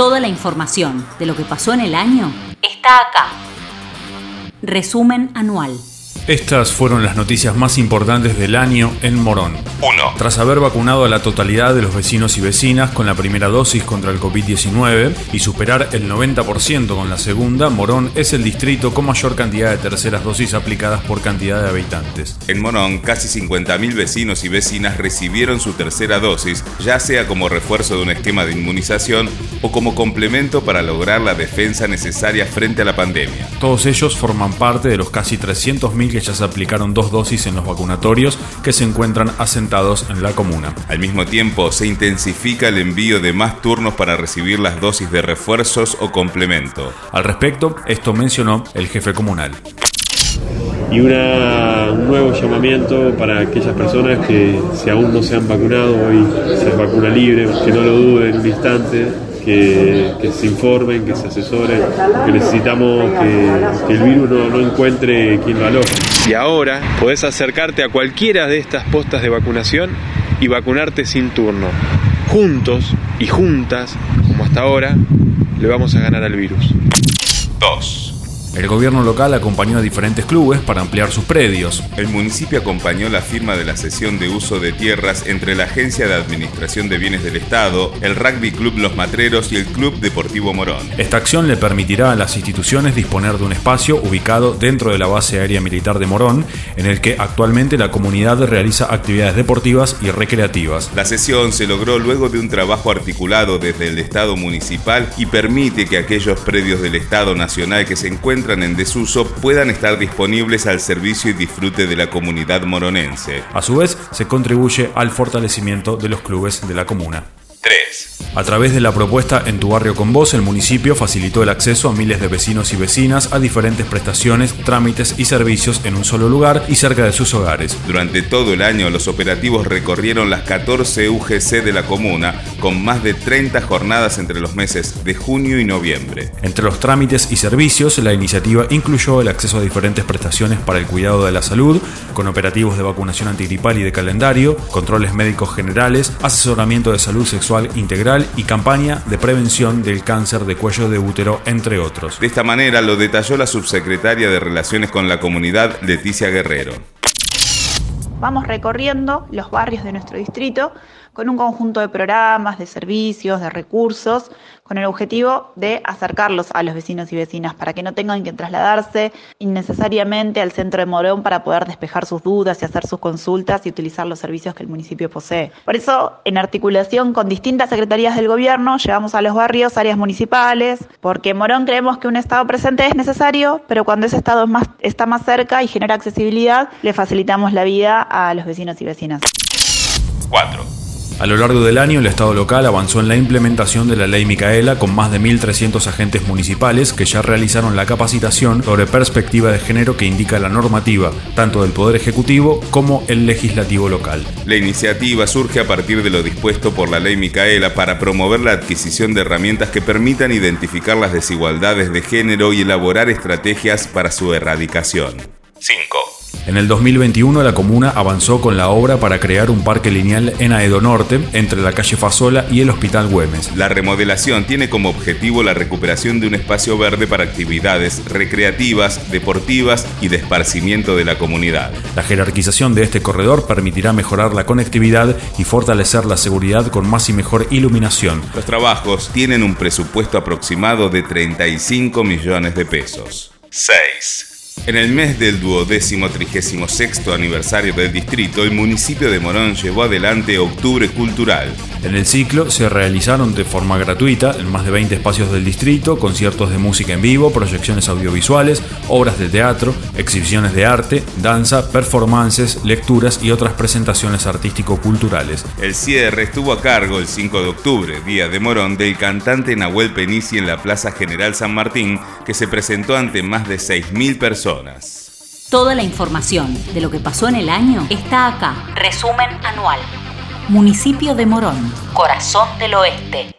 Toda la información de lo que pasó en el año está acá. Resumen anual. Estas fueron las noticias más importantes del año en Morón. 1. Tras haber vacunado a la totalidad de los vecinos y vecinas con la primera dosis contra el COVID-19 y superar el 90% con la segunda, Morón es el distrito con mayor cantidad de terceras dosis aplicadas por cantidad de habitantes. En Morón, casi 50.000 vecinos y vecinas recibieron su tercera dosis, ya sea como refuerzo de un esquema de inmunización o como complemento para lograr la defensa necesaria frente a la pandemia. Todos ellos forman parte de los casi 300.000 que ya se aplicaron dos dosis en los vacunatorios que se encuentran asentados en la comuna. Al mismo tiempo, se intensifica el envío de más turnos para recibir las dosis de refuerzos o complemento. Al respecto, esto mencionó el jefe comunal. y una- un nuevo llamamiento para aquellas personas que si aún no se han vacunado, hoy se vacuna libre, que no lo duden un instante, que, que se informen, que se asesoren, que necesitamos que, que el virus no, no encuentre quien lo aloje. Y ahora podés acercarte a cualquiera de estas postas de vacunación y vacunarte sin turno. Juntos y juntas, como hasta ahora, le vamos a ganar al virus. 2. El gobierno local acompañó a diferentes clubes para ampliar sus predios. El municipio acompañó la firma de la cesión de uso de tierras entre la Agencia de Administración de Bienes del Estado, el Rugby Club Los Matreros y el Club Deportivo Morón. Esta acción le permitirá a las instituciones disponer de un espacio ubicado dentro de la base aérea militar de Morón, en el que actualmente la comunidad realiza actividades deportivas y recreativas. La sesión se logró luego de un trabajo articulado desde el Estado municipal y permite que aquellos predios del Estado nacional que se encuentran en desuso puedan estar disponibles al servicio y disfrute de la comunidad moronense. A su vez, se contribuye al fortalecimiento de los clubes de la comuna. 3. A través de la propuesta En tu barrio con vos, el municipio facilitó el acceso a miles de vecinos y vecinas a diferentes prestaciones, trámites y servicios en un solo lugar y cerca de sus hogares. Durante todo el año los operativos recorrieron las 14 UGC de la comuna con más de 30 jornadas entre los meses de junio y noviembre. Entre los trámites y servicios, la iniciativa incluyó el acceso a diferentes prestaciones para el cuidado de la salud, con operativos de vacunación antigripal y de calendario, controles médicos generales, asesoramiento de salud sexual integral y campaña de prevención del cáncer de cuello de útero, entre otros. De esta manera lo detalló la subsecretaria de Relaciones con la Comunidad, Leticia Guerrero. Vamos recorriendo los barrios de nuestro distrito con un conjunto de programas, de servicios, de recursos, con el objetivo de acercarlos a los vecinos y vecinas para que no tengan que trasladarse innecesariamente al centro de Morón para poder despejar sus dudas y hacer sus consultas y utilizar los servicios que el municipio posee. Por eso, en articulación con distintas secretarías del gobierno, llevamos a los barrios áreas municipales, porque en Morón creemos que un Estado presente es necesario, pero cuando ese Estado está más cerca y genera accesibilidad, le facilitamos la vida a los vecinos y vecinas. 4. A lo largo del año, el Estado local avanzó en la implementación de la Ley Micaela con más de 1.300 agentes municipales que ya realizaron la capacitación sobre perspectiva de género que indica la normativa, tanto del Poder Ejecutivo como el Legislativo local. La iniciativa surge a partir de lo dispuesto por la ley Micaela para promover la adquisición de herramientas que permitan identificar las desigualdades de género y elaborar estrategias para su erradicación. 5. En el 2021 la comuna avanzó con la obra para crear un parque lineal en Aedo Norte, entre la calle Fasola y el Hospital Güemes. La remodelación tiene como objetivo la recuperación de un espacio verde para actividades recreativas, deportivas y de esparcimiento de la comunidad. La jerarquización de este corredor permitirá mejorar la conectividad y fortalecer la seguridad con más y mejor iluminación. Los trabajos tienen un presupuesto aproximado de 35 millones de pesos. 6. En el mes del duodécimo trigésimo sexto aniversario del distrito, el municipio de Morón llevó adelante Octubre Cultural. En el ciclo se realizaron de forma gratuita en más de 20 espacios del distrito conciertos de música en vivo, proyecciones audiovisuales, obras de teatro, exhibiciones de arte, danza, performances, lecturas y otras presentaciones artístico-culturales. El cierre estuvo a cargo el 5 de octubre, día de Morón, del cantante Nahuel Penici en la Plaza General San Martín, que se presentó ante más de 6.000 Toda la información de lo que pasó en el año está acá. Resumen anual. Municipio de Morón, Corazón del Oeste.